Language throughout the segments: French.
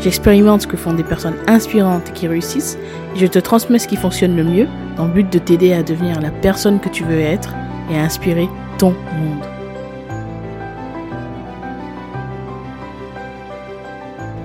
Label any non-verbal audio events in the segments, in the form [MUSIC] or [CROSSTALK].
j'expérimente ce que font des personnes inspirantes qui réussissent et je te transmets ce qui fonctionne le mieux dans le but de t'aider à devenir la personne que tu veux être et à inspirer ton monde.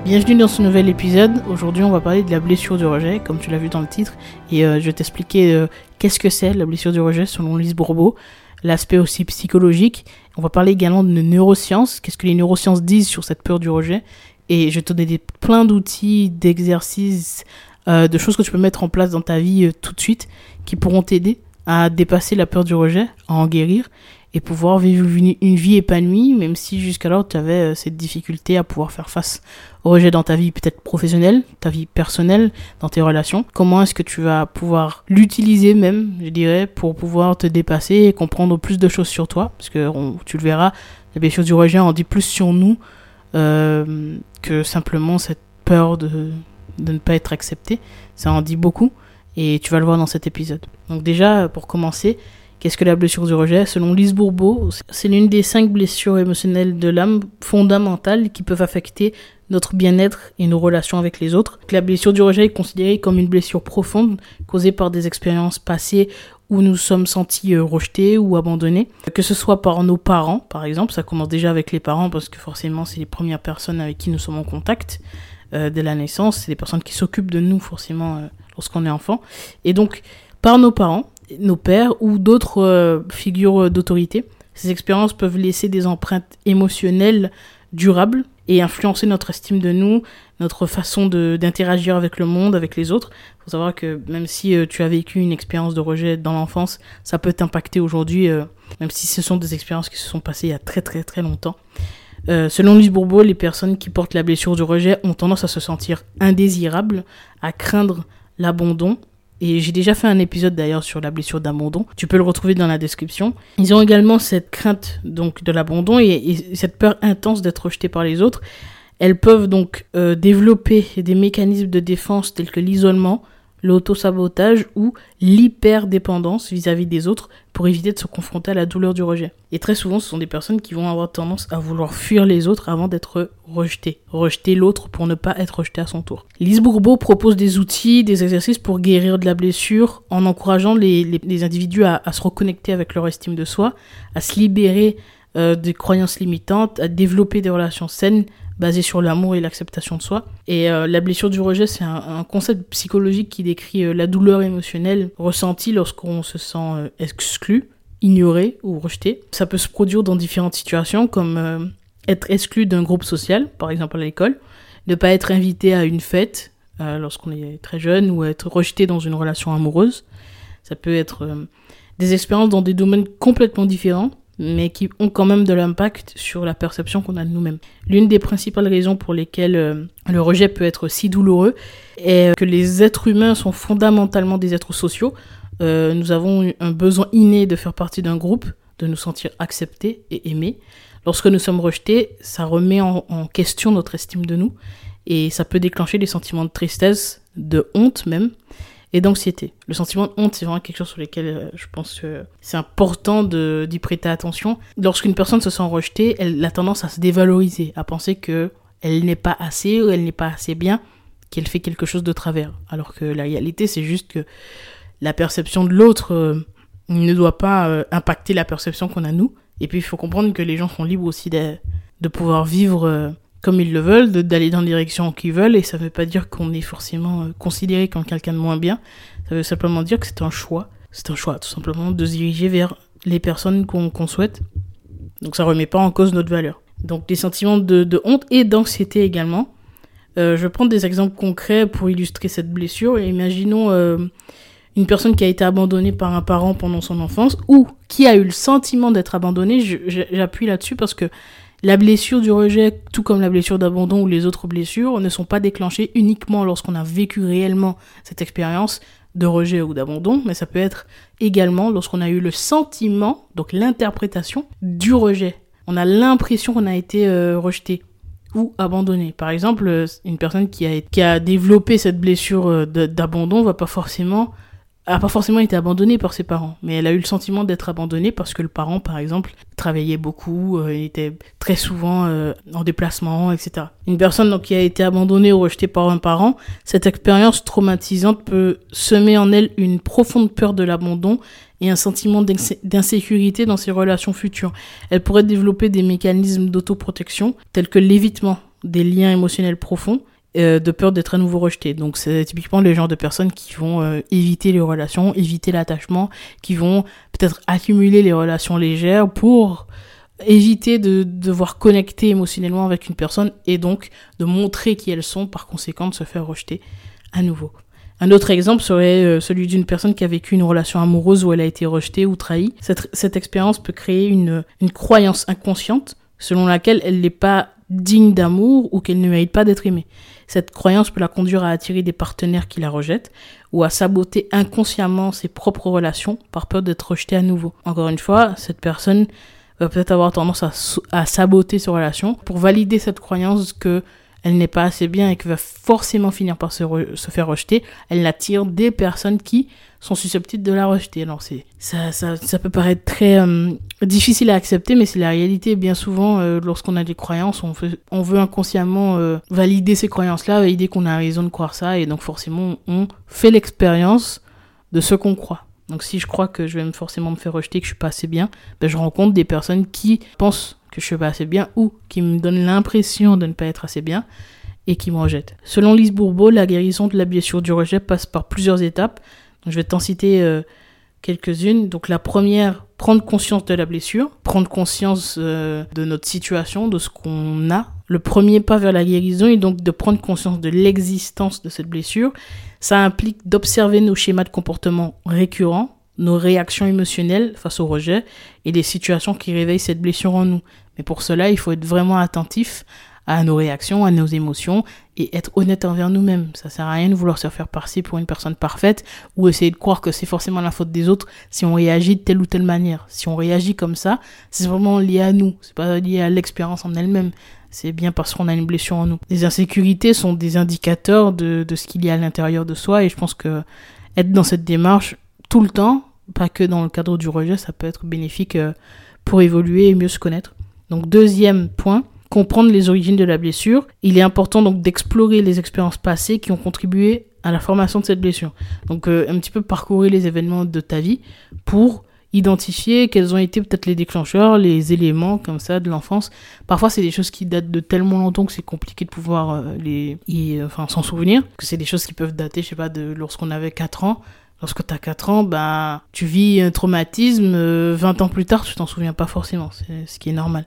Bienvenue dans ce nouvel épisode. Aujourd'hui, on va parler de la blessure du rejet, comme tu l'as vu dans le titre, et euh, je vais t'expliquer euh, qu'est-ce que c'est la blessure du rejet selon Lise Bourbeau, l'aspect aussi psychologique. On va parler également de neurosciences, qu'est-ce que les neurosciences disent sur cette peur du rejet, et je te donner plein d'outils, d'exercices, euh, de choses que tu peux mettre en place dans ta vie tout de suite, qui pourront t'aider à dépasser la peur du rejet, à en guérir, et pouvoir vivre une, vie épanouie, même si jusqu'alors tu avais euh, cette difficulté à pouvoir faire face au rejet dans ta vie peut-être professionnelle, ta vie personnelle, dans tes relations. Comment est-ce que tu vas pouvoir l'utiliser même, je dirais, pour pouvoir te dépasser et comprendre plus de choses sur toi, parce que tu le verras, la blessure du rejet en dit plus sur nous euh, que simplement cette peur de, de ne pas être accepté. Ça en dit beaucoup et tu vas le voir dans cet épisode. Donc déjà, pour commencer, Qu'est-ce que la blessure du rejet? Selon Lise Bourbeau, c'est l'une des cinq blessures émotionnelles de l'âme fondamentales qui peuvent affecter notre bien-être et nos relations avec les autres. La blessure du rejet est considérée comme une blessure profonde causée par des expériences passées où nous sommes sentis euh, rejetés ou abandonnés, que ce soit par nos parents, par exemple, ça commence déjà avec les parents parce que forcément c'est les premières personnes avec qui nous sommes en contact euh, dès la naissance, c'est les personnes qui s'occupent de nous forcément euh, lorsqu'on est enfant, et donc par nos parents, nos pères ou d'autres figures d'autorité. Ces expériences peuvent laisser des empreintes émotionnelles durables et influencer notre estime de nous, notre façon d'interagir avec le monde, avec les autres. Il faut savoir que même si euh, tu as vécu une expérience de rejet dans l'enfance, ça peut t'impacter aujourd'hui, euh, même si ce sont des expériences qui se sont passées il y a très très très longtemps. selon Lise Bourbeau, les personnes qui portent la blessure du rejet ont tendance à se sentir indésirables, à craindre l'abandon et j'ai déjà fait un épisode d'ailleurs sur la blessure d'abandon. Tu peux le retrouver dans la description. Ils ont également cette crainte donc de l'abandon et, cette peur intense d'être rejeté par les autres. Elles peuvent donc euh, développer des mécanismes de défense tels que l'isolement, l'auto-sabotage ou l'hyperdépendance vis-à-vis des autres pour éviter de se confronter à la douleur du rejet. Et très souvent, ce sont des personnes qui vont avoir tendance à vouloir fuir les autres avant d'être rejetées. Rejeter l'autre pour ne pas être rejeté à son tour. Lise Bourbeau propose des outils, des exercices pour guérir de la blessure en encourageant les, individus à, se reconnecter avec leur estime de soi, à se libérer euh, des croyances limitantes, à développer des relations saines basé sur l'amour et l'acceptation de soi. Et euh, la blessure du rejet, c'est un, concept psychologique qui décrit euh, la douleur émotionnelle ressentie lorsqu'on se sent euh, exclu, ignoré ou rejeté. Ça peut se produire dans différentes situations, comme être exclu d'un groupe social, par exemple à l'école, ne pas être invité à une fête lorsqu'on est très jeune, ou être rejeté dans une relation amoureuse. Ça peut être des expériences dans des domaines complètement différents mais qui ont quand même de l'impact sur la perception qu'on a de nous-mêmes. L'une des principales raisons pour lesquelles euh, le rejet peut être si douloureux est que les êtres humains sont fondamentalement des êtres sociaux. Euh, nous avons un besoin inné de faire partie d'un groupe, de nous sentir acceptés et aimés. Lorsque nous sommes rejetés, ça remet en question notre estime de nous et ça peut déclencher des sentiments de tristesse, de honte même, et d'anxiété. Le sentiment de honte, c'est vraiment quelque chose sur lequel euh, je pense que c'est important d'y prêter attention. Lorsqu'une personne se sent rejetée, elle a tendance à se dévaloriser, à penser que elle n'est pas assez ou elle n'est pas assez bien, qu'elle fait quelque chose de travers. Alors que la réalité, c'est juste que la perception de l'autre euh, ne doit pas euh, impacter la perception qu'on a nous. Et puis, il faut comprendre que les gens sont libres aussi de, de pouvoir vivre comme ils le veulent, d'aller dans la direction qu'ils veulent, et ça ne veut pas dire qu'on est forcément euh, considéré comme quelqu'un de moins bien, ça veut simplement dire que c'est un choix, c'est un choix tout simplement de se diriger vers les personnes qu'on souhaite, donc ça remet pas en cause notre valeur. Donc des sentiments de, honte et d'anxiété également. Euh, je vais prendre des exemples concrets pour illustrer cette blessure. Imaginons euh, une personne qui a été abandonnée par un parent pendant son enfance ou qui a eu le sentiment d'être abandonnée. J'appuie là-dessus parce que La blessure du rejet, tout comme la blessure d'abandon ou les autres blessures, ne sont pas déclenchées uniquement lorsqu'on a vécu réellement cette expérience de rejet ou d'abandon, mais ça peut être également lorsqu'on a eu le sentiment, donc l'interprétation du rejet. On a l'impression qu'on a été euh, rejeté ou abandonné. Par exemple, euh, une personne qui a, qui a développé cette blessure euh, d'abandon va pas forcément a pas forcément été abandonnée par ses parents, mais elle a eu le sentiment d'être abandonnée parce que le parent, par exemple, travaillait beaucoup, euh, était très souvent euh, en déplacement, etc. Une personne donc, qui a été abandonnée ou rejetée par un parent, cette expérience traumatisante peut semer en elle une profonde peur de l'abandon et un sentiment d'insécurité dans ses relations futures. Elle pourrait développer des mécanismes d'autoprotection tels que l'évitement des liens émotionnels profonds, euh, de peur d'être à nouveau rejeté. Donc c'est typiquement les genres de personnes qui vont euh, éviter les relations, éviter l'attachement, qui vont peut-être accumuler les relations légères pour éviter de devoir connecter émotionnellement avec une personne et donc de montrer qui elles sont, par conséquent de se faire rejeter à nouveau. Un autre exemple serait euh, celui d'une personne qui a vécu une relation amoureuse où elle a été rejetée ou trahie. Cette, cette expérience peut créer une, une croyance inconsciente selon laquelle elle n'est pas digne d'amour ou qu'elle ne mérite pas d'être aimée. Cette croyance peut la conduire à attirer des partenaires qui la rejettent ou à saboter inconsciemment ses propres relations par peur d'être rejetée à nouveau. Encore une fois, cette personne va peut-être avoir tendance à, saboter ses relations pour valider cette croyance que elle n'est pas assez bien et qu'elle va forcément finir par se, faire rejeter. Elle attire des personnes qui sont susceptibles de la rejeter. Alors c'est ça, ça, ça peut paraître très euh, difficile à accepter, mais c'est la réalité. Bien souvent, euh, lorsqu'on a des croyances, on, fait, on veut inconsciemment euh, valider ces croyances-là, valider qu'on a raison de croire ça, et donc forcément, on fait l'expérience de ce qu'on croit. Donc si je crois que je vais forcément me faire rejeter, que je suis pas assez bien, ben, je rencontre des personnes qui pensent que je suis pas assez bien ou qui me donnent l'impression de ne pas être assez bien et qui me rejettent. Selon Lise Bourbeau, la guérison de la blessure du rejet passe par plusieurs étapes je vais t'en citer euh, quelques-unes. Donc la première, prendre conscience de la blessure, prendre conscience euh, de notre situation, de ce qu'on a. Le premier pas vers la guérison est donc de prendre conscience de l'existence de cette blessure. Ça implique d'observer nos schémas de comportement récurrents, nos réactions émotionnelles face au rejet et les situations qui réveillent cette blessure en nous. Mais pour cela, il faut être vraiment attentif à nos réactions, à nos émotions et être honnête envers nous-mêmes. Ça sert à rien de vouloir se faire passer pour une personne parfaite ou essayer de croire que c'est forcément la faute des autres si on réagit de telle ou telle manière. Si on réagit comme ça, c'est vraiment lié à nous, c'est pas lié à l'expérience en elle-même. C'est bien parce qu'on a une blessure en nous. Les insécurités sont des indicateurs de, de ce qu'il y a à l'intérieur de soi et je pense que être dans cette démarche tout le temps, pas que dans le cadre du rejet, ça peut être bénéfique euh, pour évoluer et mieux se connaître. Donc deuxième point, comprendre les origines de la blessure. Il est important donc d'explorer les expériences passées qui ont contribué à la formation de cette blessure. Donc euh, un petit peu parcourir les événements de ta vie pour identifier quels ont été peut-être les déclencheurs, les éléments comme ça de l'enfance. Parfois c'est des choses qui datent de tellement longtemps que c'est compliqué de pouvoir euh, les enfin s'en souvenir, que c'est des choses qui peuvent dater je sais pas de lorsqu'on avait 4 ans. Lorsque tu as 4 ans, bah, tu vis un traumatisme, 20 euh, ans plus tard, tu t'en souviens pas forcément, c'est ce qui est normal.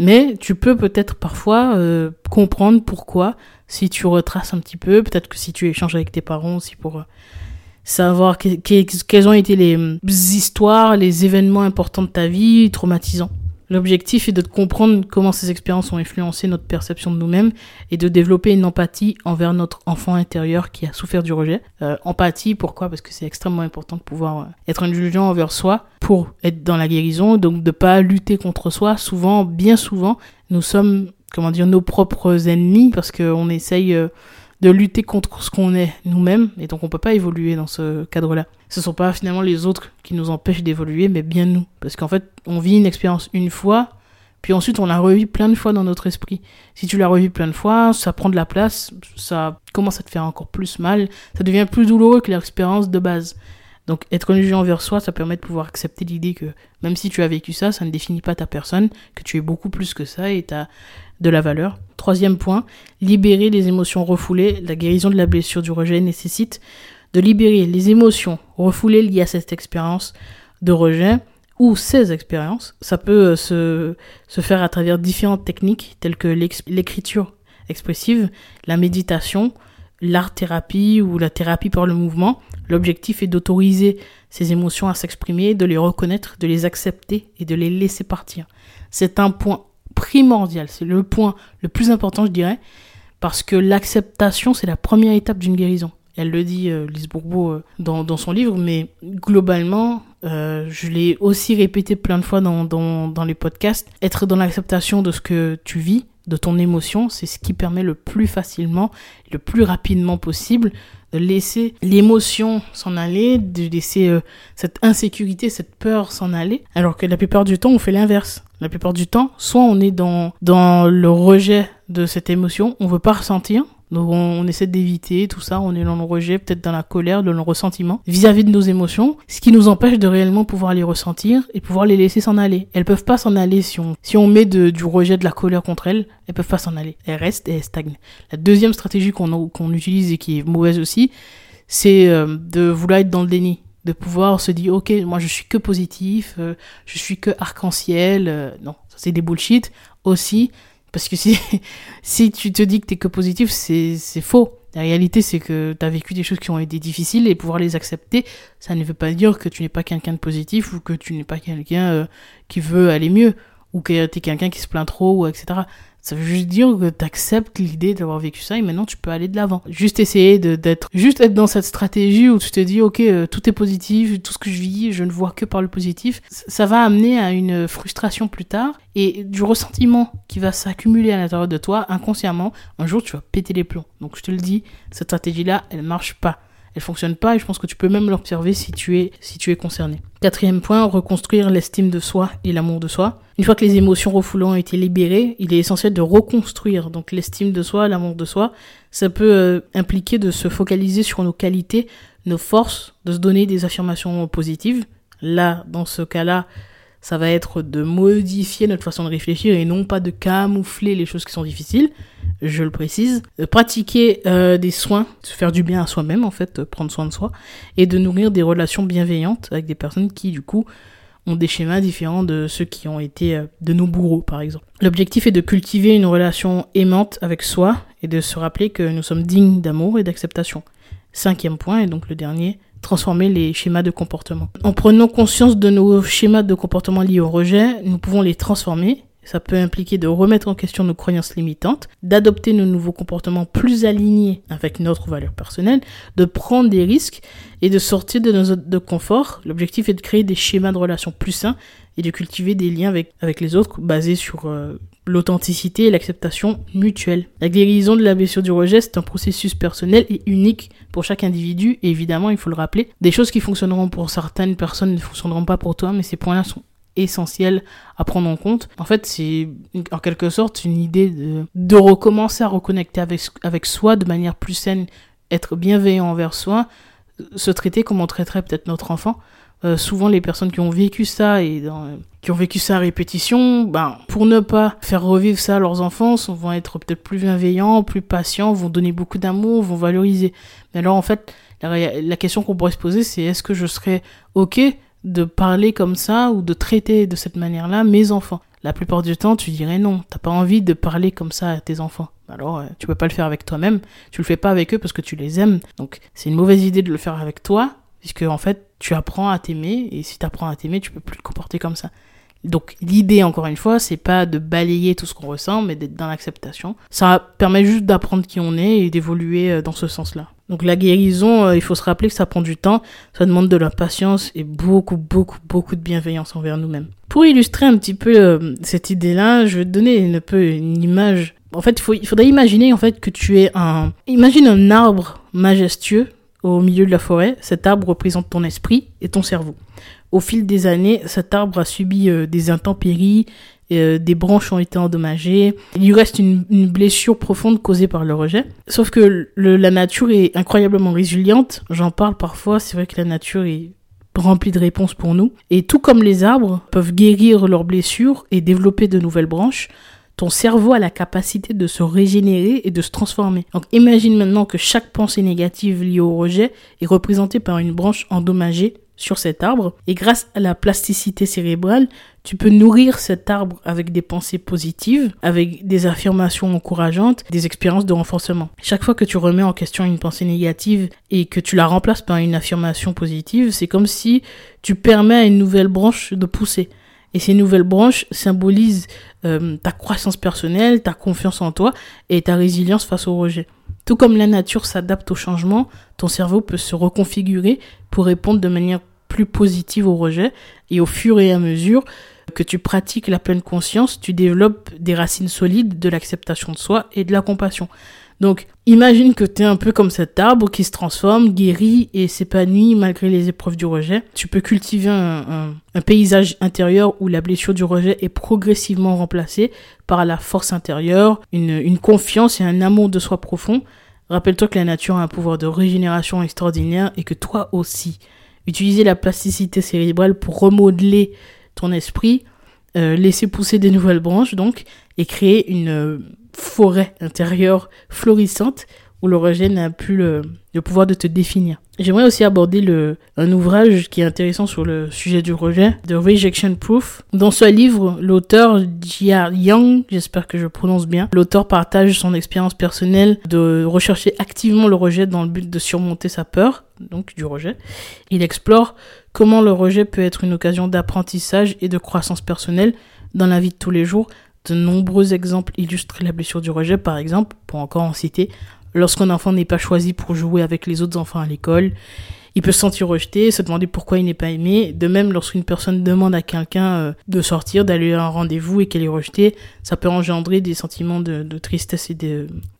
Mais tu peux peut-être parfois euh, comprendre pourquoi si tu retraces un petit peu, peut-être que si tu échanges avec tes parents aussi pour euh, savoir quelles ont été les hum, histoires, les événements importants de ta vie, traumatisants. L'objectif est de comprendre comment ces expériences ont influencé notre perception de nous-mêmes et de développer une empathie envers notre enfant intérieur qui a souffert du rejet. Euh, empathie, pourquoi? Parce que c'est extrêmement important de pouvoir euh, être indulgent envers soi pour être dans la guérison, donc de pas lutter contre soi. Souvent, bien souvent, nous sommes, comment dire, nos propres ennemis parce qu'on essaye euh, de lutter contre ce qu'on est nous-mêmes et donc on peut pas évoluer dans ce cadre-là. Ce sont pas finalement les autres qui nous empêchent d'évoluer mais bien nous parce qu'en fait on vit une expérience une fois puis ensuite on la revit plein de fois dans notre esprit. Si tu la revis plein de fois, ça prend de la place, ça commence à te faire encore plus mal, ça devient plus douloureux que l'expérience de base. Donc être jugé envers soi, ça permet de pouvoir accepter l'idée que même si tu as vécu ça, ça ne définit pas ta personne, que tu es beaucoup plus que ça et tu as de la valeur. Troisième point, libérer les émotions refoulées. La guérison de la blessure du rejet nécessite de libérer les émotions refoulées liées à cette expérience de rejet ou ces expériences. Ça peut euh, se, se faire à travers différentes techniques telles que l'écriture expressive, la méditation, l'art-thérapie ou la thérapie par le mouvement. L'objectif est d'autoriser ces émotions à s'exprimer, de les reconnaître, de les accepter et de les laisser partir. C'est un point primordial, c'est le point le plus important, je dirais, parce que l'acceptation, c'est la première étape d'une guérison. Elle le dit, euh, Lise Bourbeau, euh, dans, dans, son livre, mais globalement, euh, je l'ai aussi répété plein de fois dans, dans, dans les podcasts, être dans l'acceptation de ce que tu vis, de ton émotion, c'est ce qui permet le plus facilement, le plus rapidement possible de laisser l'émotion s'en aller, de laisser euh, cette insécurité, cette peur s'en aller, alors que la plupart du temps, on fait l'inverse. La plupart du temps, soit on est dans, dans le rejet de cette émotion, on veut pas ressentir, donc on, essaie d'éviter tout ça, on est dans le rejet, peut-être dans la colère, dans le ressentiment vis-à-vis de nos émotions, ce qui nous empêche de réellement pouvoir les ressentir et pouvoir les laisser s'en aller. Elles peuvent pas s'en aller si on, si on met du rejet, de la colère contre elles, elles peuvent pas s'en aller. Elles restent et elles stagnent. La deuxième stratégie qu'on qu'on utilise et qui est mauvaise aussi, c'est euh, de vouloir être dans le déni de pouvoir se dire ok moi je suis que positif euh, je suis que arc-en-ciel euh, non ça c'est des bullshit aussi parce que si, [LAUGHS] si tu te dis que t'es que positif, c'est, faux. La réalité, c'est que tu as vécu des choses qui ont été difficiles et pouvoir les accepter, ça ne veut pas dire que tu n'es pas quelqu'un de positif ou que tu n'es pas quelqu'un euh, qui veut aller mieux ou que tu es quelqu'un qui se plaint trop ou etc. Ça veut juste dire que tu acceptes l'idée d'avoir vécu ça et maintenant tu peux aller de l'avant. Juste essayer d'être, juste être dans cette stratégie où tu te dis, ok, euh, tout est positif, tout ce que je vis, je ne vois que par le positif. Ça va amener à une frustration plus tard et du ressentiment qui va s'accumuler à l'intérieur de toi inconsciemment. Un jour, tu vas péter les plombs. Donc je te le dis, cette stratégie-là, elle marche pas elle fonctionne pas et je pense que tu peux même l'observer si tu es si tu es concerné. Quatrième point, reconstruire l'estime de soi et l'amour de soi. Une fois que les émotions refoulantes ont été libérées, il est essentiel de reconstruire donc l'estime de soi, l'amour de soi. Ça peut euh, impliquer de se focaliser sur nos qualités, nos forces, de se donner des affirmations positives. Là, dans ce cas-là, ça va être de modifier notre façon de réfléchir et non pas de camoufler les choses qui sont difficiles, je le précise. Pratiquer euh, des soins, de faire du bien à soi-même en fait, prendre soin de soi, et de nourrir des relations bienveillantes avec des personnes qui du coup ont des schémas différents de ceux qui ont été euh, de nos bourreaux par exemple. L'objectif est de cultiver une relation aimante avec soi et de se rappeler que nous sommes dignes d'amour et d'acceptation. Cinquième point, et donc le dernier, transformer les schémas de comportement. En prenant conscience de nos schémas de comportement liés au rejet, nous pouvons les transformer. Ça peut impliquer de remettre en question nos croyances limitantes, d'adopter nos nouveaux comportements plus alignés avec notre valeur personnelle, de prendre des risques et de sortir de nos zones de confort. L'objectif est de créer des schémas de relations plus sains et de cultiver des liens avec, avec les autres basés sur euh, l'authenticité et l'acceptation mutuelle. La guérison de la blessure du rejet, c'est un processus personnel et unique pour chaque individu. Évidemment, il faut le rappeler, des choses qui fonctionneront pour certaines personnes ne fonctionneront pas pour toi, mais ces points-là sont essentiels à prendre en compte. En fait, c'est en quelque sorte une idée de, de recommencer à reconnecter avec, avec soi de manière plus saine, être bienveillant envers soi, se traiter comme on traiterait peut-être notre enfant. Euh, souvent les personnes qui ont vécu ça et qui ont vécu ça à répétition, ben pour ne pas faire revivre ça à leurs enfants, vont être peut-être plus bienveillants, plus patients, vont donner beaucoup d'amour, vont valoriser. Mais alors en fait, la, la question qu'on pourrait se poser, c'est est-ce que je serais ok de parler comme ça ou de traiter de cette manière-là mes enfants? La plupart du temps, tu dirais non. T'as pas envie de parler comme ça à tes enfants. Alors, euh, tu peux pas le faire avec toi-même. Tu le fais pas avec eux parce que tu les aimes. Donc, c'est une mauvaise idée de le faire avec toi puisque en fait tu apprends à t'aimer et si tu apprends à t'aimer tu peux plus te comporter comme ça. Donc l'idée encore une fois c'est pas de balayer tout ce qu'on ressent mais d'être dans l'acceptation. Ça permet juste d'apprendre qui on est et d'évoluer euh, dans ce sens là donc la guérison euh, il faut se rappeler que ça prend du temps. Ça demande de la patience et beaucoup beaucoup beaucoup de bienveillance envers nous-mêmes. Pour illustrer un petit peu euh, cette idée là je vais te donner un peu une image. En fait il faudrait imaginer en fait que tu es un imagine un arbre majestueux au milieu de la forêt, cet arbre représente ton esprit et ton cerveau. Au fil des années, cet arbre a subi euh, des intempéries, euh, des branches ont été endommagées, il lui reste une, blessure profonde causée par le rejet. Sauf que la nature est incroyablement résiliente, j'en parle parfois, c'est vrai que la nature est remplie de réponses pour nous. Et tout comme les arbres peuvent guérir leurs blessures et développer de nouvelles branches, ton cerveau a la capacité de se régénérer et de se transformer. Donc imagine maintenant que chaque pensée négative liée au rejet est représentée par une branche endommagée sur cet arbre et grâce à la plasticité cérébrale, tu peux nourrir cet arbre avec des pensées positives, avec des affirmations encourageantes, des expériences de renforcement. Chaque fois que tu remets en question une pensée négative et que tu la remplaces par une affirmation positive, c'est comme si tu permets à une nouvelle branche de pousser. Et ces nouvelles branches symbolisent euh, ta croissance personnelle, ta confiance en toi et ta résilience face au rejet. Tout comme la nature s'adapte au changement, ton cerveau peut se reconfigurer pour répondre de manière plus positive au rejet et au fur et à mesure que tu pratiques la pleine conscience, tu développes des racines solides de l'acceptation de soi et de la compassion. Donc, imagine que tu es un peu comme cet arbre qui se transforme, guérit et s'épanouit malgré les épreuves du rejet. Tu peux cultiver un, paysage intérieur où la blessure du rejet est progressivement remplacée par la force intérieure, une, confiance et un amour de soi profond. Rappelle-toi que la nature a un pouvoir de régénération extraordinaire et que toi aussi. Utiliser la plasticité cérébrale pour remodeler ton esprit, euh, laisser pousser des nouvelles branches donc, et créer une forêt intérieure florissante où le rejet n'a plus le, pouvoir de te définir. J'aimerais aussi aborder le, un ouvrage qui est intéressant sur le sujet du rejet, The Rejection Proof. Dans ce livre, l'auteur Jia Yang, j'espère que je prononce bien, l'auteur partage son expérience personnelle de rechercher activement le rejet dans le but de surmonter sa peur, donc du rejet. Il explore comment le rejet peut être une occasion d'apprentissage et de croissance personnelle dans la vie de tous les jours. De nombreux exemples illustrent la blessure du rejet, par exemple, pour encore en citer, lorsqu'un enfant n'est pas choisi pour jouer avec les autres enfants à l'école, il peut se sentir rejeté, se demander pourquoi il n'est pas aimé. De même, lorsqu'une personne demande à quelqu'un euh, de sortir, d'aller à un rendez-vous et qu'elle est rejetée, ça peut engendrer des sentiments de, tristesse et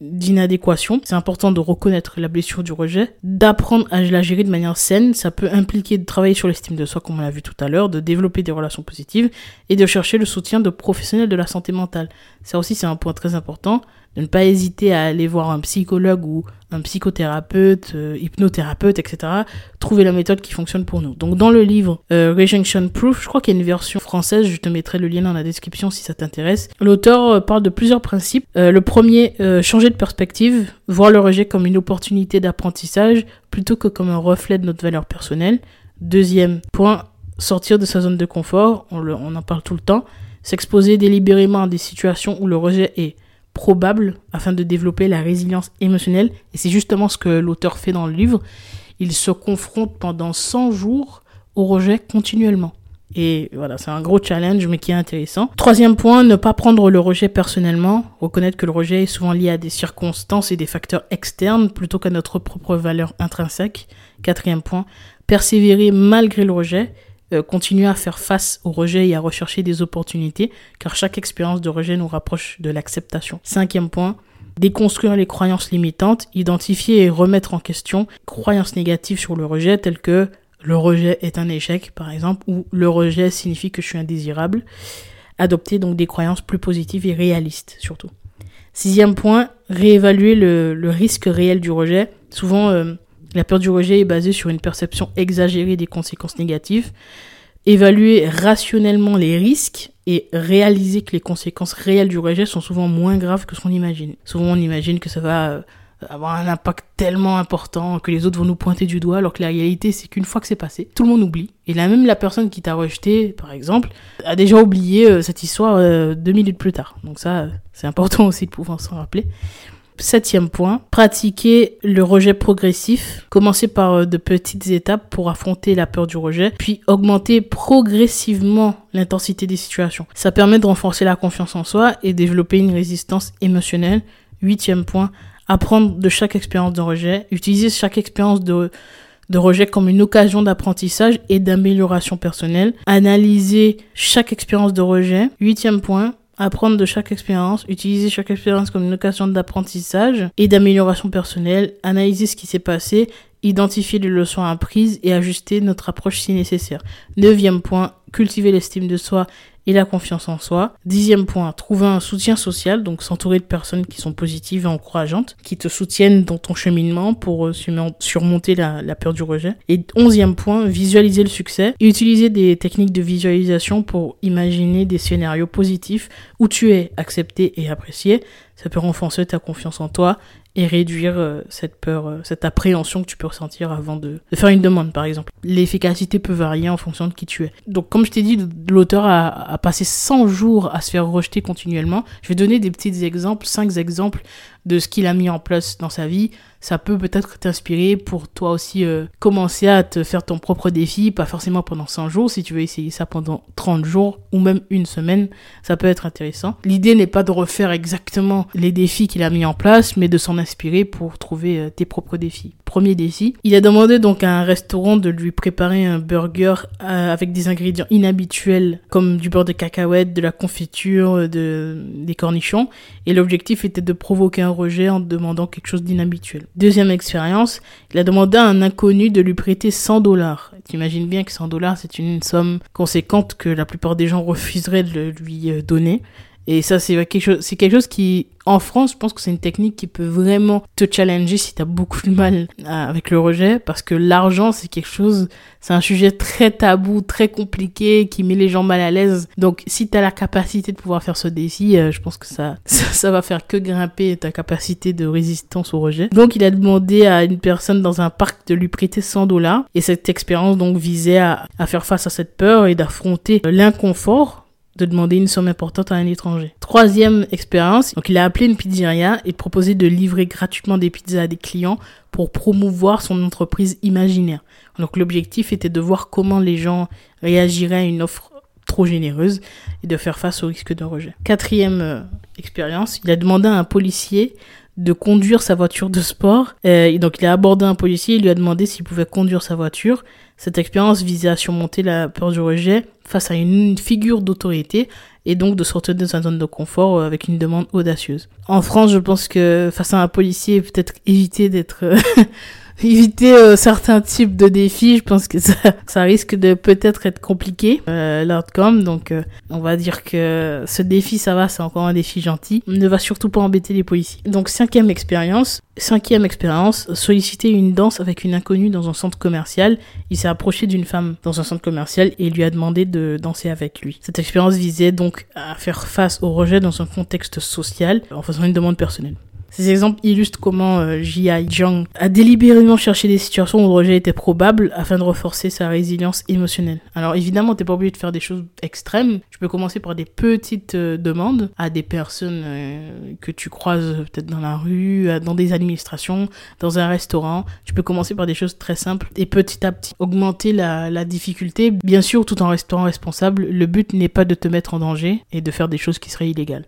d'inadéquation. C'est important de reconnaître la blessure du rejet, d'apprendre à la gérer de manière saine. Ça peut impliquer de travailler sur l'estime de soi, comme on l'a vu tout à l'heure, de développer des relations positives et de chercher le soutien de professionnels de la santé mentale. Ça aussi, c'est un point très important de ne pas hésiter à aller voir un psychologue ou un psychothérapeute, euh, hypnothérapeute, etc. Trouver la méthode qui fonctionne pour nous. Donc dans le livre euh, Rejection Proof, je crois qu'il y a une version française, je te mettrai le lien dans la description si ça t'intéresse. L'auteur euh, parle de plusieurs principes. Le premier, changer de perspective, voir le rejet comme une opportunité d'apprentissage plutôt que comme un reflet de notre valeur personnelle. Deuxième point, sortir de sa zone de confort, on, on en parle tout le temps, s'exposer délibérément à des situations où le rejet est probable afin de développer la résilience émotionnelle. Et c'est justement ce que l'auteur fait dans le livre. Il se confronte pendant 100 jours au rejet continuellement. Et voilà, c'est un gros challenge, mais qui est intéressant. Troisième point, ne pas prendre le rejet personnellement. Reconnaître que le rejet est souvent lié à des circonstances et des facteurs externes plutôt qu'à notre propre valeur intrinsèque. Quatrième point, persévérer malgré le rejet euh, continuer à faire face au rejet et à rechercher des opportunités, car chaque expérience de rejet nous rapproche de l'acceptation. Cinquième point, déconstruire les croyances limitantes, identifier et remettre en question croyances négatives sur le rejet, telles que le rejet est un échec, par exemple, ou le rejet signifie que je suis indésirable. Adopter donc des croyances plus positives et réalistes, surtout. Sixième point, réévaluer le, risque réel du rejet. Souvent, euh, la peur du rejet est basée sur une perception exagérée des conséquences négatives. Évaluer rationnellement les risques et réaliser que les conséquences réelles du rejet sont souvent moins graves que ce qu'on imagine. Souvent on imagine que ça va euh, avoir un impact tellement important que les autres vont nous pointer du doigt alors que la réalité c'est qu'une fois que c'est passé, tout le monde oublie. Et là même la personne qui t'a rejeté par exemple a déjà oublié euh, cette histoire euh, deux minutes plus tard. Donc ça c'est important [LAUGHS] aussi de pouvoir s'en rappeler. Septième point, pratiquer le rejet progressif. Commencer par euh, de petites étapes pour affronter la peur du rejet, puis augmenter progressivement l'intensité des situations. Ça permet de renforcer la confiance en soi et développer une résistance émotionnelle. Huitième point, apprendre de chaque expérience de rejet. Utiliser chaque expérience de de rejet comme une occasion d'apprentissage et d'amélioration personnelle. Analyser chaque expérience de rejet. Huitième point, apprendre de chaque expérience, utiliser chaque expérience comme une occasion d'apprentissage et d'amélioration personnelle, analyser ce qui s'est passé, identifier les leçons apprises et ajuster notre approche si nécessaire. Neuvième point, cultiver l'estime de soi la confiance en soi. Dixième point, trouver un soutien social, donc s'entourer de personnes qui sont positives et encourageantes, qui te soutiennent dans ton cheminement pour euh, surmonter la, la peur du rejet. Et onzième point, visualiser le succès et utiliser des techniques de visualisation pour imaginer des scénarios positifs où tu es accepté et apprécié. Ça peut renforcer ta confiance en toi et réduire euh, cette peur, euh, cette appréhension que tu peux ressentir avant de, faire une demande, par exemple. L'efficacité peut varier en fonction de qui tu es. Donc, comme je t'ai dit, l'auteur a, passé 100 jours à se faire rejeter continuellement. Je vais donner des petits exemples, 5 exemples de ce qu'il a mis en place dans sa vie, ça peut peut-être t'inspirer pour toi aussi euh, commencer à te faire ton propre défi, pas forcément pendant 100 jours, si tu veux essayer ça pendant 30 jours ou même une semaine, ça peut être intéressant. L'idée n'est pas de refaire exactement les défis qu'il a mis en place, mais de s'en inspirer pour trouver euh, tes propres défis. Premier défi, il a demandé donc à un restaurant de lui préparer un burger euh, avec des ingrédients inhabituels comme du beurre de cacahuète, de la confiture, de, des cornichons, et l'objectif était de provoquer un rejet en demandant quelque chose d'inhabituel. Deuxième expérience, il a demandé à un inconnu de lui prêter 100 dollars. T'imagines bien que 100 dollars, c'est une somme conséquente que la plupart des gens refuseraient de lui euh, donner. Et ça, c'est quelque chose, c'est quelque chose qui, en France, je pense que c'est une technique qui peut vraiment te challenger si t'as beaucoup de mal avec le rejet, parce que l'argent, c'est quelque chose, c'est un sujet très tabou, très compliqué, qui met les gens mal à l'aise. Donc, si t'as la capacité de pouvoir faire ce défi, euh, je pense que ça, [LAUGHS] ça, va faire que grimper ta capacité de résistance au rejet. Donc, il a demandé à une personne dans un parc de lui prêter 100 dollars, et cette expérience donc visait à, à faire face à cette peur et d'affronter l'inconfort de demander une somme importante à un étranger. Troisième expérience, donc il a appelé une pizzeria et proposé de livrer gratuitement des pizzas à des clients pour promouvoir son entreprise imaginaire. Donc l'objectif était de voir comment les gens réagiraient à une offre trop généreuse et de faire face au risque de rejet. Quatrième euh, expérience, il a demandé à un policier de conduire sa voiture de sport. Euh, donc il a abordé un policier, il lui a demandé s'il pouvait conduire sa voiture. Cette expérience visait à surmonter la peur du rejet face à une figure d'autorité et donc de sortir de sa zone de confort euh, avec une demande audacieuse. En France, je pense que face à un policier, peut-être éviter d'être éviter euh, certains types de défis, je pense que ça, [LAUGHS] ça risque de peut-être être compliqué, euh, l'outcome. Donc, euh, on va dire que ce défi, ça va, c'est encore un défi gentil. Ne va surtout pas embêter les policiers. Donc, cinquième expérience. Cinquième expérience, solliciter une danse avec une inconnue dans un centre commercial. Il s'est approché d'une femme dans un centre commercial et lui a demandé de danser avec lui. Cette expérience visait donc à faire face au rejet dans un contexte social en faisant une demande personnelle. Ces exemples illustrent comment euh, Jia Jiang a délibérément cherché des situations où le rejet était probable afin de renforcer sa résilience émotionnelle. Alors évidemment, t'es pas obligé de faire des choses extrêmes. Tu peux commencer par des petites euh, demandes à des personnes euh, que tu croises peut-être dans la rue, dans des administrations, dans un restaurant. Tu peux commencer par des choses très simples et petit à petit augmenter la difficulté, bien sûr tout en restant responsable. Le but n'est pas de te mettre en danger et de faire des choses qui seraient illégales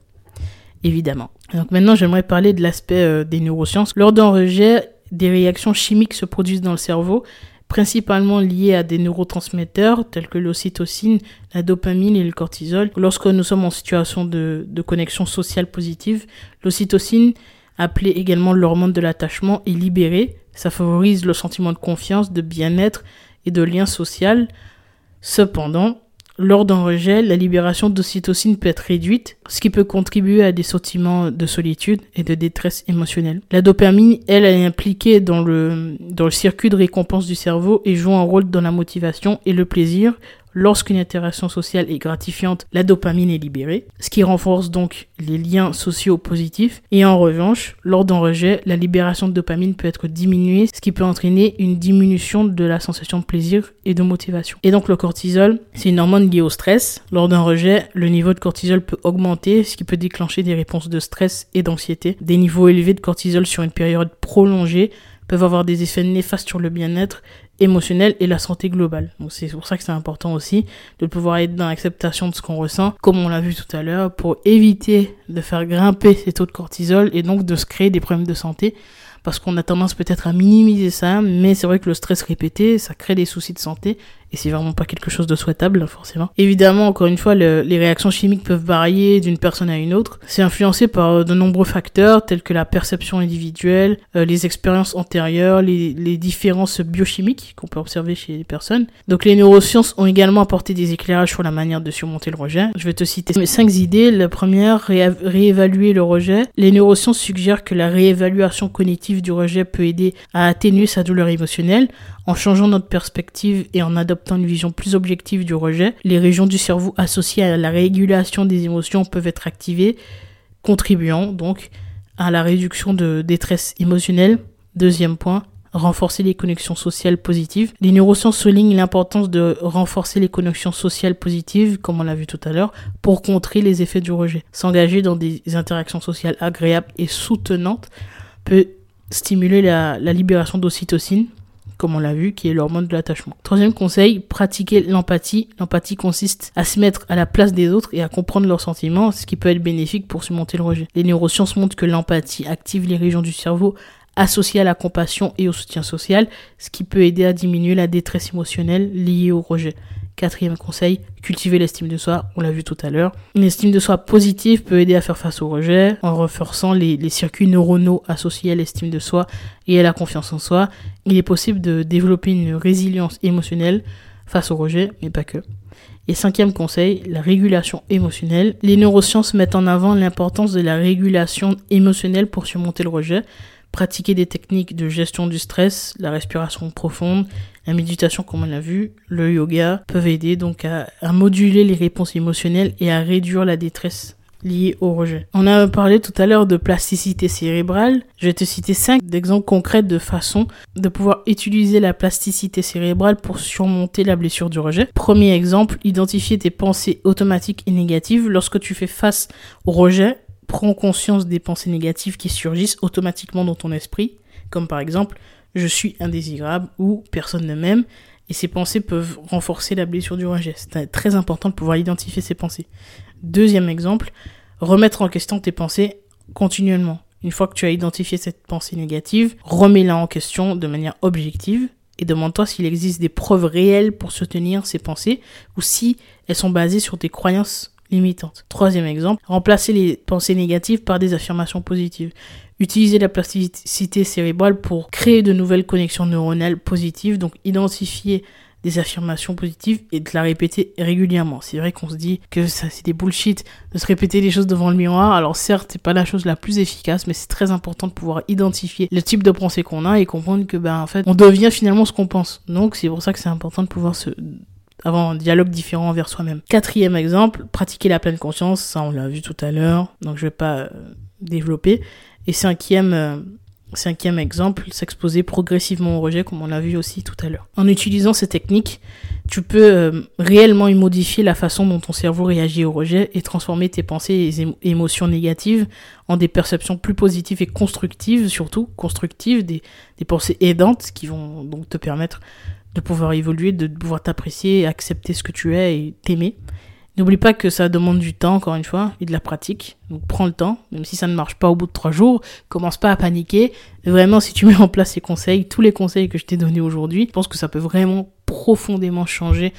évidemment. Donc maintenant, j'aimerais parler de l'aspect euh, des neurosciences. Lors d'un rejet, des réactions chimiques se produisent dans le cerveau, principalement liées à des neurotransmetteurs tels que l'ocytocine, la dopamine et le cortisol. Lorsque nous sommes en situation de, de connexion sociale positive, l'ocytocine, appelée également l'hormone de l'attachement, est libérée. Ça favorise le sentiment de confiance, de bien-être et de lien social. Cependant, lors d'un rejet, la libération d'ocytocine peut être réduite, ce qui peut contribuer à des sentiments de solitude et de détresse émotionnelle. La dopamine, elle, est impliquée dans le, dans le circuit de récompense du cerveau et joue un rôle dans la motivation et le plaisir, Lorsqu'une interaction sociale est gratifiante, la dopamine est libérée, ce qui renforce donc les liens sociaux positifs. Et en revanche, lors d'un rejet, la libération de dopamine peut être diminuée, ce qui peut entraîner une diminution de la sensation de plaisir et de motivation. Et donc le cortisol, c'est une hormone liée au stress. Lors d'un rejet, le niveau de cortisol peut augmenter, ce qui peut déclencher des réponses de stress et d'anxiété. Des niveaux élevés de cortisol sur une période prolongée peuvent avoir des effets néfastes sur le bien-être émotionnel et la santé globale. Donc c'est pour ça que c'est important aussi de pouvoir être dans l'acceptation de ce qu'on ressent, comme on l'a vu tout à l'heure, pour éviter de faire grimper ces taux de cortisol et donc de se créer des problèmes de santé parce qu'on a tendance peut-être à minimiser ça, mais c'est vrai que le stress répété, ça crée des soucis de santé et c'est vraiment pas quelque chose de souhaitable forcément. Évidemment, encore une fois, les réactions chimiques peuvent varier d'une personne à une autre. C'est influencé par euh, de nombreux facteurs tels que la perception individuelle, euh, les expériences antérieures, les, les différences biochimiques qu'on peut observer chez les personnes. Donc les neurosciences ont également apporté des éclairages sur la manière de surmonter le rejet. Je vais te citer mes cinq idées. La première, réévaluer le rejet. Les neurosciences suggèrent que la réévaluation cognitive du rejet peut aider à atténuer sa douleur émotionnelle en changeant notre perspective et en adoptant une vision plus objective du rejet, les régions du cerveau associées à la régulation des émotions peuvent être activées, contribuant donc à la réduction de détresse émotionnelle. Deuxième point, renforcer les connexions sociales positives. Les neurosciences soulignent l'importance de renforcer les connexions sociales positives, comme on l'a vu tout à l'heure, pour contrer les effets du rejet. S'engager dans des interactions sociales agréables et soutenantes peut stimuler la, libération d'ocytocine, comme on l'a vu, qui est l'hormone de l'attachement. Troisième conseil, pratiquer l'empathie. L'empathie consiste à se mettre à la place des autres et à comprendre leurs sentiments, ce qui peut être bénéfique pour surmonter le rejet. Les neurosciences montrent que l'empathie active les régions du cerveau associées à la compassion et au soutien social, ce qui peut aider à diminuer la détresse émotionnelle liée au rejet. Quatrième conseil, cultiver l'estime de soi, on l'a vu tout à l'heure. Une estime de soi positive peut aider à faire face au rejet en renforçant les, circuits neuronaux associés à l'estime de soi et à la confiance en soi. Il est possible de développer une résilience émotionnelle face au rejet, mais pas que. Et cinquième conseil, la régulation émotionnelle. Les neurosciences mettent en avant l'importance de la régulation émotionnelle pour surmonter le rejet pratiquer des techniques de gestion du stress, la respiration profonde, la méditation comme on l'a vu, le yoga peuvent aider donc à, moduler les réponses émotionnelles et à réduire la détresse liée au rejet. On a parlé tout à l'heure de plasticité cérébrale. Je vais te citer cinq exemples concrets de façon de pouvoir utiliser la plasticité cérébrale pour surmonter la blessure du rejet. Premier exemple, identifier tes pensées automatiques et négatives. Lorsque tu fais face au rejet, prends conscience des pensées négatives qui surgissent automatiquement dans ton esprit, comme par exemple je suis indésirable ou personne ne m'aime, et ces pensées peuvent renforcer la blessure du rejet. C'est très important de pouvoir identifier ces pensées. Deuxième exemple, remettre en question tes pensées continuellement. Une fois que tu as identifié cette pensée négative, remets-la en question de manière objective et demande-toi s'il existe des preuves réelles pour soutenir ces pensées ou si elles sont basées sur tes croyances limitante. Troisième exemple, remplacer les pensées négatives par des affirmations positives. Utiliser la plasticité cérébrale pour créer de nouvelles connexions neuronales positives, donc identifier des affirmations positives et de la répéter régulièrement. C'est vrai qu'on se dit que c'est des bullshit de se répéter les choses devant le miroir. Alors certes, c'est pas la chose la plus efficace, mais c'est très important de pouvoir identifier le type de pensée qu'on a et comprendre que ben en fait, on devient finalement ce qu'on pense. Donc c'est pour ça que c'est important de pouvoir se avoir un dialogue différent envers soi-même. Quatrième exemple, pratiquer la pleine conscience, ça on l'a vu tout à l'heure, donc je vais pas euh, développer. Et cinquième, euh, cinquième exemple, s'exposer progressivement au rejet, comme on l'a vu aussi tout à l'heure. En utilisant ces techniques, tu peux euh, réellement y modifier la façon dont ton cerveau réagit au rejet et transformer tes pensées et émotions négatives en des perceptions plus positives et constructives, surtout constructives, des, des pensées aidantes qui vont donc te permettre de pouvoir évoluer, de pouvoir t'apprécier, accepter ce que tu es et t'aimer. N'oublie pas que ça demande du temps, encore une fois, et de la pratique. Donc prends le temps, même si ça ne marche pas au bout de trois jours. Commence pas à paniquer. Vraiment, si tu mets en place ces conseils, tous les conseils que je t'ai donnés aujourd'hui, je pense que ça peut vraiment profondément changer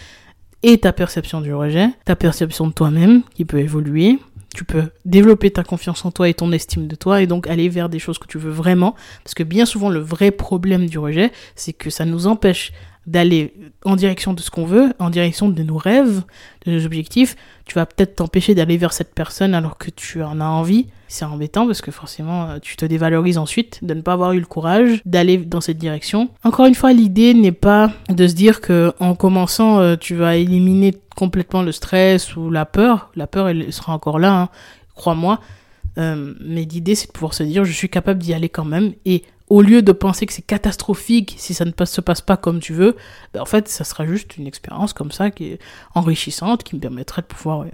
et ta perception du rejet, ta perception de toi-même qui peut évoluer. Tu peux développer ta confiance en toi et ton estime de toi et donc aller vers des choses que tu veux vraiment. Parce que bien souvent, le vrai problème du rejet, c'est que ça nous empêche d'aller en direction de ce qu'on veut, en direction de nos rêves, de nos objectifs, tu vas peut-être t'empêcher d'aller vers cette personne alors que tu en as envie. C'est embêtant parce que forcément euh, tu te dévalorises ensuite de ne pas avoir eu le courage d'aller dans cette direction. Encore une fois, l'idée n'est pas de se dire que en commençant euh, tu vas éliminer complètement le stress ou la peur. La peur elle sera encore là, hein, crois-moi. Euh, mais l'idée c'est de pouvoir se dire je suis capable d'y aller quand même et au lieu de penser que c'est catastrophique si ça ne se passe pas comme tu veux, ben en fait, ça sera juste une expérience comme ça qui est enrichissante, qui me permettrait de pouvoir euh,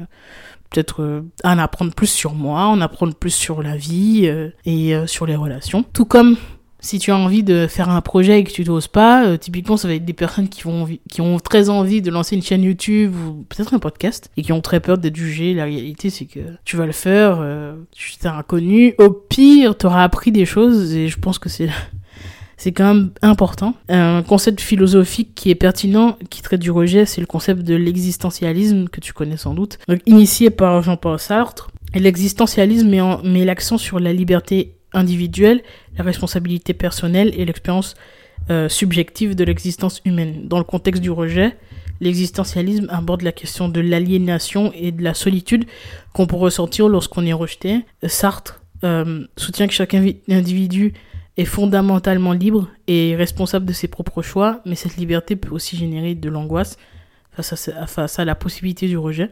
peut-être euh, en apprendre plus sur moi, en apprendre plus sur la vie euh, et sur les relations. Tout comme si tu as envie de faire un projet et que tu n'oses pas, euh, typiquement, ça va être des personnes qui, vont, qui ont très envie de lancer une chaîne YouTube ou peut-être un podcast et qui ont très peur d'être jugées. La réalité, c'est que tu vas le faire, euh, tu es inconnu. Au pire, tu auras appris des choses et je pense que c'est [LAUGHS] c'est quand même important. Un concept philosophique qui est pertinent, qui traite du rejet, c'est le concept de l'existentialisme, que tu connais sans doute. Initié par Jean-Paul Sartre. L'existentialisme met, met l'accent sur la liberté individuelle, la responsabilité personnelle et l'expérience euh, subjective de l'existence humaine. Dans le contexte du rejet, l'existentialisme aborde la question de l'aliénation et de la solitude qu'on peut ressentir lorsqu'on est rejeté. Sartre euh, soutient que chaque individu est fondamentalement libre et responsable de ses propres choix, mais cette liberté peut aussi générer de l'angoisse face à, face à la possibilité du rejet.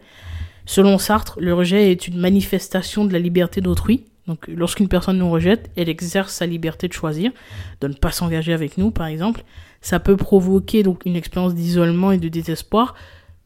Selon Sartre, le rejet est une manifestation de la liberté d'autrui, Donc lorsqu'une personne nous rejette, elle exerce sa liberté de choisir, de ne pas s'engager avec nous par exemple. Ça peut provoquer une expérience d'isolement et de désespoir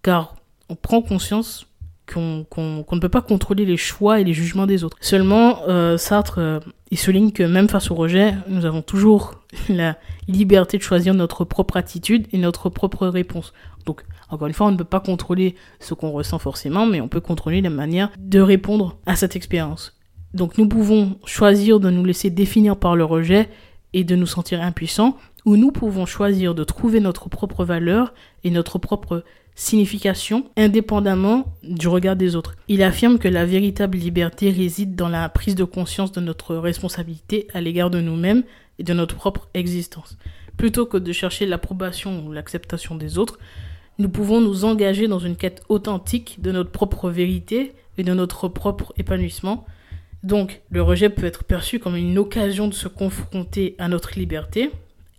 car on prend conscience qu'on ne peut pas contrôler les choix et les jugements des autres. Seulement, euh, Sartre, euh, il souligne que même face au rejet, nous avons toujours [LAUGHS] la liberté de choisir notre propre attitude et notre propre réponse. Donc, encore une fois, on ne peut pas contrôler ce qu'on ressent forcément, mais on peut contrôler la manière de répondre à cette expérience. Donc, nous pouvons choisir de nous laisser définir par le rejet et de nous sentir impuissants, ou nous pouvons choisir de trouver notre propre valeur et notre propre signification indépendamment du regard des autres. Il affirme que la véritable liberté réside dans la prise de conscience de notre responsabilité à l'égard de nous-mêmes et de notre propre existence. Plutôt que de chercher l'approbation ou l'acceptation des autres, nous pouvons nous engager dans une quête authentique de notre propre vérité et de notre propre épanouissement. Donc, le rejet peut être perçu comme une occasion de se confronter à notre liberté,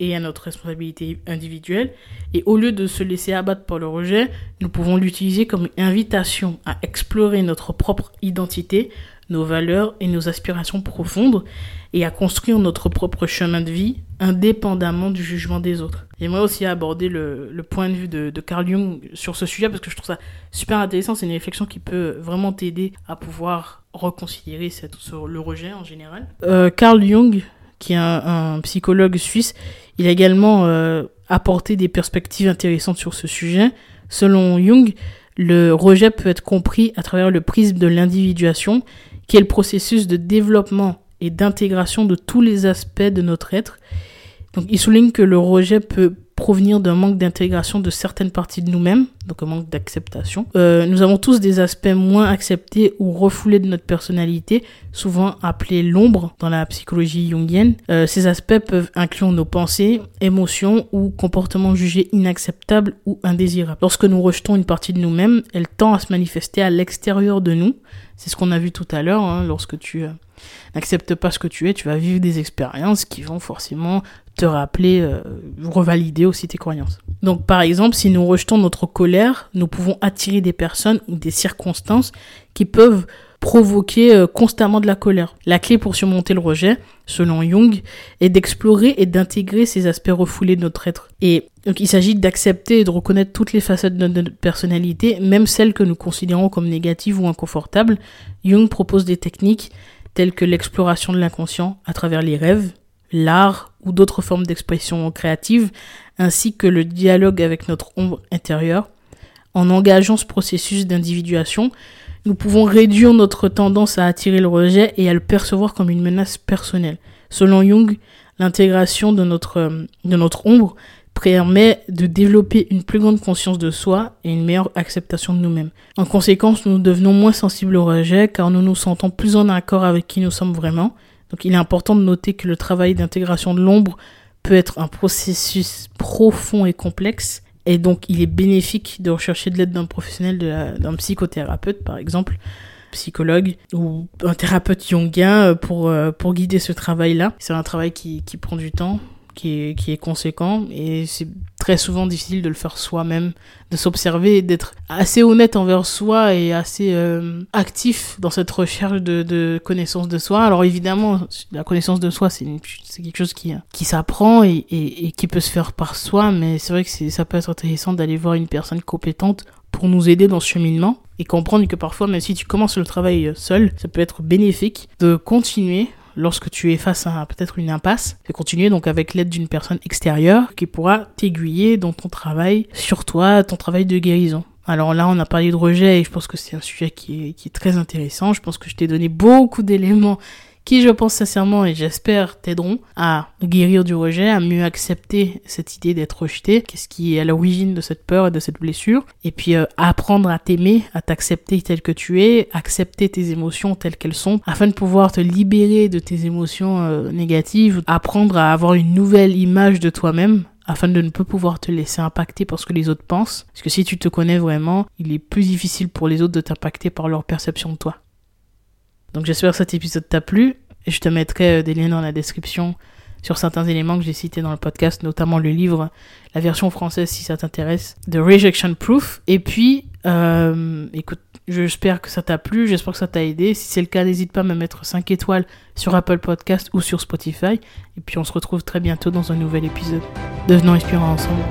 et à notre responsabilité individuelle. Et au lieu de se laisser abattre par le rejet, nous pouvons l'utiliser comme invitation à explorer notre propre identité, nos valeurs et nos aspirations profondes et à construire notre propre chemin de vie indépendamment du jugement des autres. J'aimerais aussi aborder le, point de vue de, Carl Jung sur ce sujet parce que je trouve ça super intéressant. C'est une réflexion qui peut vraiment t'aider à pouvoir reconsidérer le rejet en général. Euh, Carl Jung, qui est un, un psychologue suisse, il a également euh, apporté des perspectives intéressantes sur ce sujet. Selon Jung, le rejet peut être compris à travers le prisme de l'individuation, qui est le processus de développement et d'intégration de tous les aspects de notre être. Donc, il souligne que le rejet peut provenir d'un manque d'intégration de certaines parties de nous-mêmes, donc un manque d'acceptation. Euh, nous avons tous des aspects moins acceptés ou refoulés de notre personnalité, souvent appelés l'ombre dans la psychologie jungienne. Euh, ces aspects peuvent inclure nos pensées, émotions ou comportements jugés inacceptables ou indésirables. Lorsque nous rejetons une partie de nous-mêmes, elle tend à se manifester à l'extérieur de nous. C'est ce qu'on a vu tout à l'heure, hein, lorsque tu... Euh, n'acceptes pas ce que tu es, tu vas vivre des expériences qui vont forcément te rappeler, euh, revalider aussi tes croyances. Donc par exemple, si nous rejetons notre colère, nous pouvons attirer des personnes ou des circonstances qui peuvent provoquer euh, constamment de la colère. La clé pour surmonter le rejet, selon Jung, est d'explorer et d'intégrer ces aspects refoulés de notre être. Et donc il s'agit d'accepter et de reconnaître toutes les facettes de notre personnalité, même celles que nous considérons comme négatives ou inconfortables. Jung propose des techniques telles que l'exploration de l'inconscient à travers les rêves, l'art ou d'autres formes d'expression créative, ainsi que le dialogue avec notre ombre intérieure. En engageant ce processus d'individuation, nous pouvons réduire notre tendance à attirer le rejet et à le percevoir comme une menace personnelle. Selon Jung, l'intégration de notre, de notre ombre permet de développer une plus grande conscience de soi et une meilleure acceptation de nous-mêmes. En conséquence, nous devenons moins sensibles au rejet car nous nous sentons plus en accord avec qui nous sommes vraiment. Donc il est important de noter que le travail d'intégration de l'ombre peut être un processus profond et complexe et donc il est bénéfique de rechercher de l'aide d'un professionnel, d'un psychothérapeute par exemple, psychologue ou un thérapeute jungien pour, euh, pour guider ce travail-là. C'est un travail qui, qui prend du temps, qui est, qui est conséquent et c'est très souvent difficile de le faire soi-même, de s'observer d'être assez honnête envers soi et assez euh, actif dans cette recherche de, de connaissance de soi. Alors évidemment, la connaissance de soi, c'est quelque chose qui, qui s'apprend et, et, et, qui peut se faire par soi, mais c'est vrai que ça peut être intéressant d'aller voir une personne compétente pour nous aider dans ce cheminement et comprendre que parfois, même si tu commences le travail seul, ça peut être bénéfique de continuer lorsque tu es face à peut-être une impasse, c'est continuer donc avec l'aide d'une personne extérieure qui pourra t'aiguiller dans ton travail sur toi, ton travail de guérison. Alors là, on a parlé de rejet et je pense que c'est un sujet qui est, qui est très intéressant. Je pense que je t'ai donné beaucoup d'éléments qui, je pense sincèrement et j'espère, t'aideront à guérir du rejet, à mieux accepter cette idée d'être rejeté, qu'est-ce qui est à l'origine de cette peur et de cette blessure, et puis euh, apprendre à t'aimer, à t'accepter tel que tu es, accepter tes émotions telles qu'elles sont, afin de pouvoir te libérer de tes émotions euh, négatives, apprendre à avoir une nouvelle image de toi-même, afin de ne pas pouvoir te laisser impacter par ce que les autres pensent. Parce que si tu te connais vraiment, il est plus difficile pour les autres de t'impacter par leur perception de toi. Donc j'espère que cet épisode t'a plu. Je te mettrai euh, des liens dans la description sur certains éléments que j'ai cités dans le podcast, notamment le livre, la version française si ça t'intéresse, de Rejection Proof. Et puis, euh, écoute, J'espère que ça t'a plu, j'espère que ça t'a aidé. Si c'est le cas, n'hésite pas à me mettre 5 étoiles sur Apple Podcast ou sur Spotify. Et puis on se retrouve très bientôt dans un nouvel épisode. Devenons inspirants ensemble.